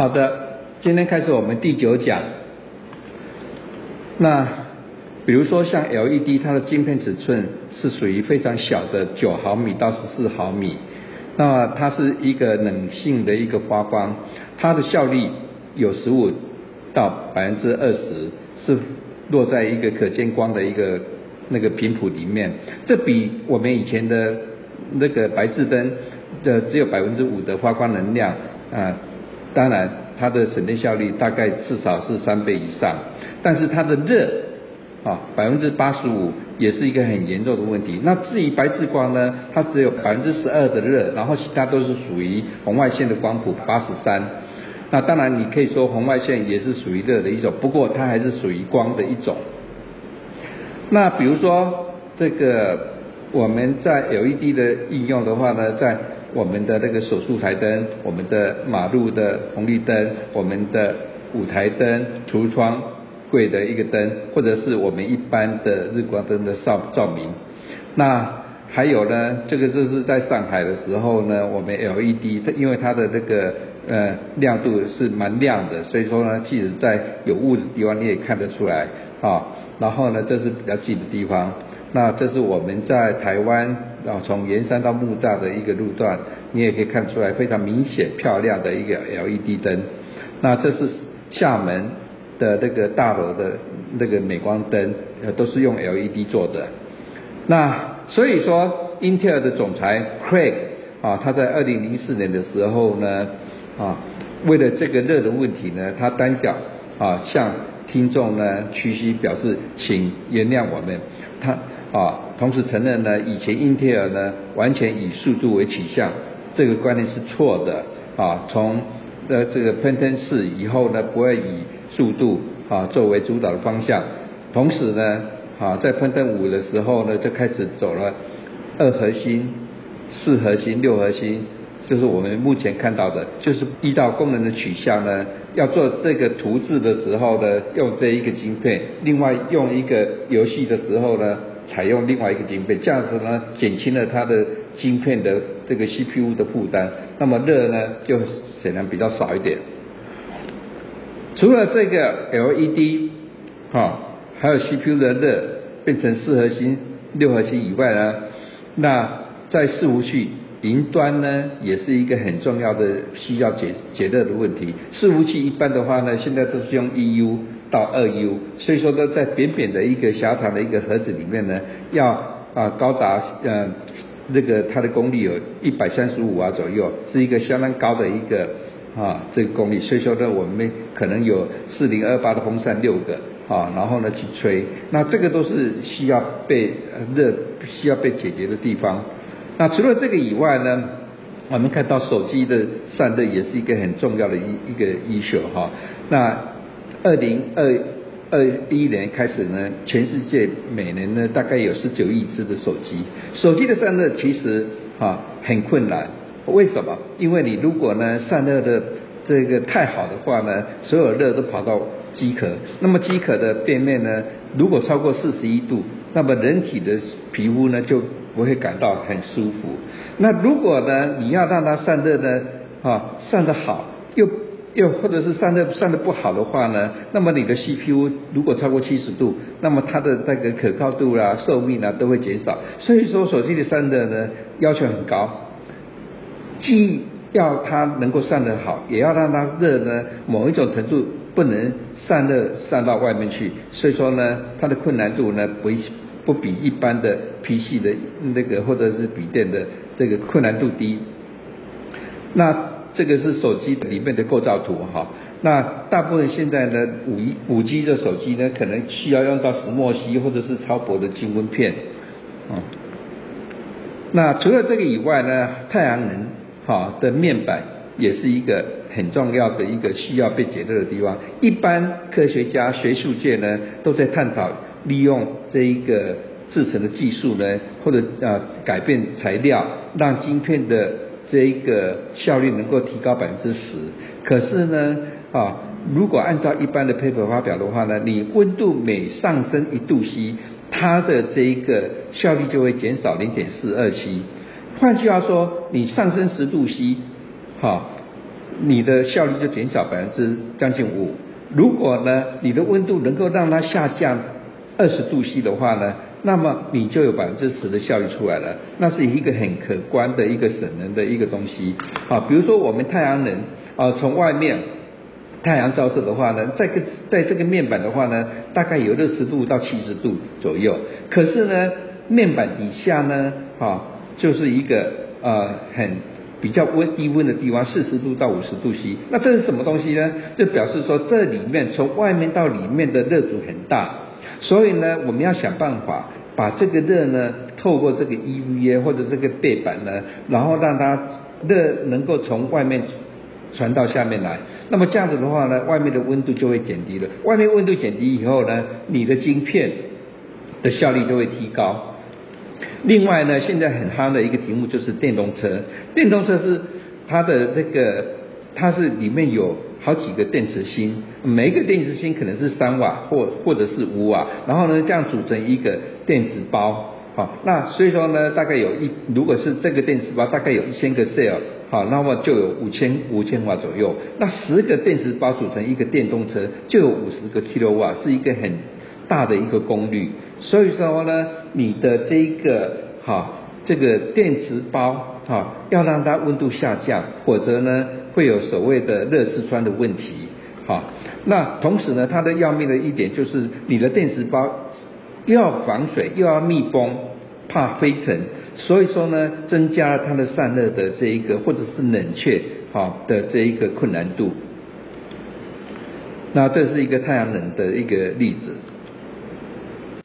好的，今天开始我们第九讲。那比如说像 LED，它的晶片尺寸是属于非常小的，九毫米到十四毫米。那它是一个冷性的一个发光，它的效率有十五到百分之二十，是落在一个可见光的一个那个频谱里面。这比我们以前的那个白炽灯的只有百分之五的发光能量啊。当然，它的省电效率大概至少是三倍以上，但是它的热啊百分之八十五也是一个很严重的问题。那至于白炽光呢，它只有百分之十二的热，然后其他都是属于红外线的光谱八十三。那当然你可以说红外线也是属于热的一种，不过它还是属于光的一种。那比如说这个我们在 LED 的应用的话呢，在我们的那个手术台灯，我们的马路的红绿灯，我们的舞台灯、橱窗柜的一个灯，或者是我们一般的日光灯的照照明。那还有呢，这个就是在上海的时候呢，我们 LED 它因为它的这个呃亮度是蛮亮的，所以说呢，即使在有雾的地方你也看得出来啊。然后呢，这是比较近的地方。那这是我们在台湾啊，从盐山到木栅的一个路段，你也可以看出来非常明显漂亮的一个 LED 灯。那这是厦门的那个大楼的那个镁光灯，呃，都是用 LED 做的。那所以说，英特尔的总裁 Craig 啊，他在二零零四年的时候呢，啊，为了这个热的问题呢，他单脚啊向听众呢屈膝表示，请原谅我们。他啊，同时承认呢，以前英特尔呢完全以速度为取向，这个观念是错的啊。从呃这个喷灯四以后呢，不会以速度啊作为主导的方向。同时呢，啊在喷灯五的时候呢，就开始走了二核心、四核心、六核心，就是我们目前看到的，就是一道功能的取向呢。要做这个图字的时候呢，用这一个晶片；另外用一个游戏的时候呢。采用另外一个晶片，这样子呢减轻了它的晶片的这个 CPU 的负担，那么热呢就显然比较少一点。除了这个 LED 哈，还有 CPU 的热变成四核心、六核心以外呢，那在伺服器云端呢也是一个很重要的需要解解热的问题。伺服器一般的话呢，现在都是用 EU。到二 U，所以说呢，在扁扁的一个狭长的一个盒子里面呢，要啊高达呃那个它的功率有一百三十五瓦左右，是一个相当高的一个啊这个功率。所以说呢，我们可能有四零二八的风扇六个啊，然后呢去吹，那这个都是需要被热需要被解决的地方。那除了这个以外呢，我们看到手机的散热也是一个很重要的一一个 issue 哈，那。二零二二一年开始呢，全世界每年呢大概有十九亿只的手机，手机的散热其实啊很困难，为什么？因为你如果呢散热的这个太好的话呢，所有热都跑到机壳，那么机壳的背面呢，如果超过四十一度，那么人体的皮肤呢就不会感到很舒服。那如果呢你要让它散热呢啊散得好又又或者是散热散的不好的话呢，那么你的 CPU 如果超过七十度，那么它的那个可靠度啦、寿命啊都会减少。所以说手机的散热呢要求很高，既要它能够散得好，也要让它热呢某一种程度不能散热散到外面去。所以说呢，它的困难度呢不不比一般的 PC 的那个或者是笔电的这个困难度低。那。这个是手机里面的构造图哈，那大部分现在呢五一五 G 的手机呢，可能需要用到石墨烯或者是超薄的晶温片，那除了这个以外呢，太阳能哈的面板也是一个很重要的一个需要被解热的地方。一般科学家学术界呢都在探讨利用这一个制成的技术呢，或者啊改变材料，让晶片的。这一个效率能够提高百分之十，可是呢，啊，如果按照一般的 paper 发表的话呢，你温度每上升一度 C，它的这一个效率就会减少零点四二七。换句话说，你上升十度 C，哈，你的效率就减少百分之将近五。如果呢，你的温度能够让它下降二十度 C 的话呢，那么你就有百分之十的效率出来了。那是一个很可观的一个省能的一个东西啊。比如说我们太阳能啊，从外面太阳照射的话呢，在个在这个面板的话呢，大概有六十度到七十度左右。可是呢，面板底下呢，啊，就是一个呃很。比较温低温的地方，四十度到五十度 C，那这是什么东西呢？就表示说这里面从外面到里面的热阻很大，所以呢，我们要想办法把这个热呢，透过这个 EVA 或者这个背板呢，然后让它热能够从外面传到下面来。那么这样子的话呢，外面的温度就会减低了。外面温度减低以后呢，你的晶片的效率就会提高。另外呢，现在很夯的一个题目就是电动车。电动车是它的这个，它是里面有好几个电池芯，每一个电池芯可能是三瓦或或者是五瓦，然后呢这样组成一个电池包，好，那所以说呢，大概有一如果是这个电池包大概有一千个 cell，好，那么就有五千五千瓦左右。那十个电池包组成一个电动车就有五十个 kilo 瓦，是一个很大的一个功率。所以说呢，你的这个哈，这个电池包哈，要让它温度下降，否则呢会有所谓的热刺穿的问题。好，那同时呢，它的要命的一点就是你的电池包又要防水又要密封，怕灰尘，所以说呢，增加了它的散热的这一个或者是冷却好的这一个困难度。那这是一个太阳能的一个例子。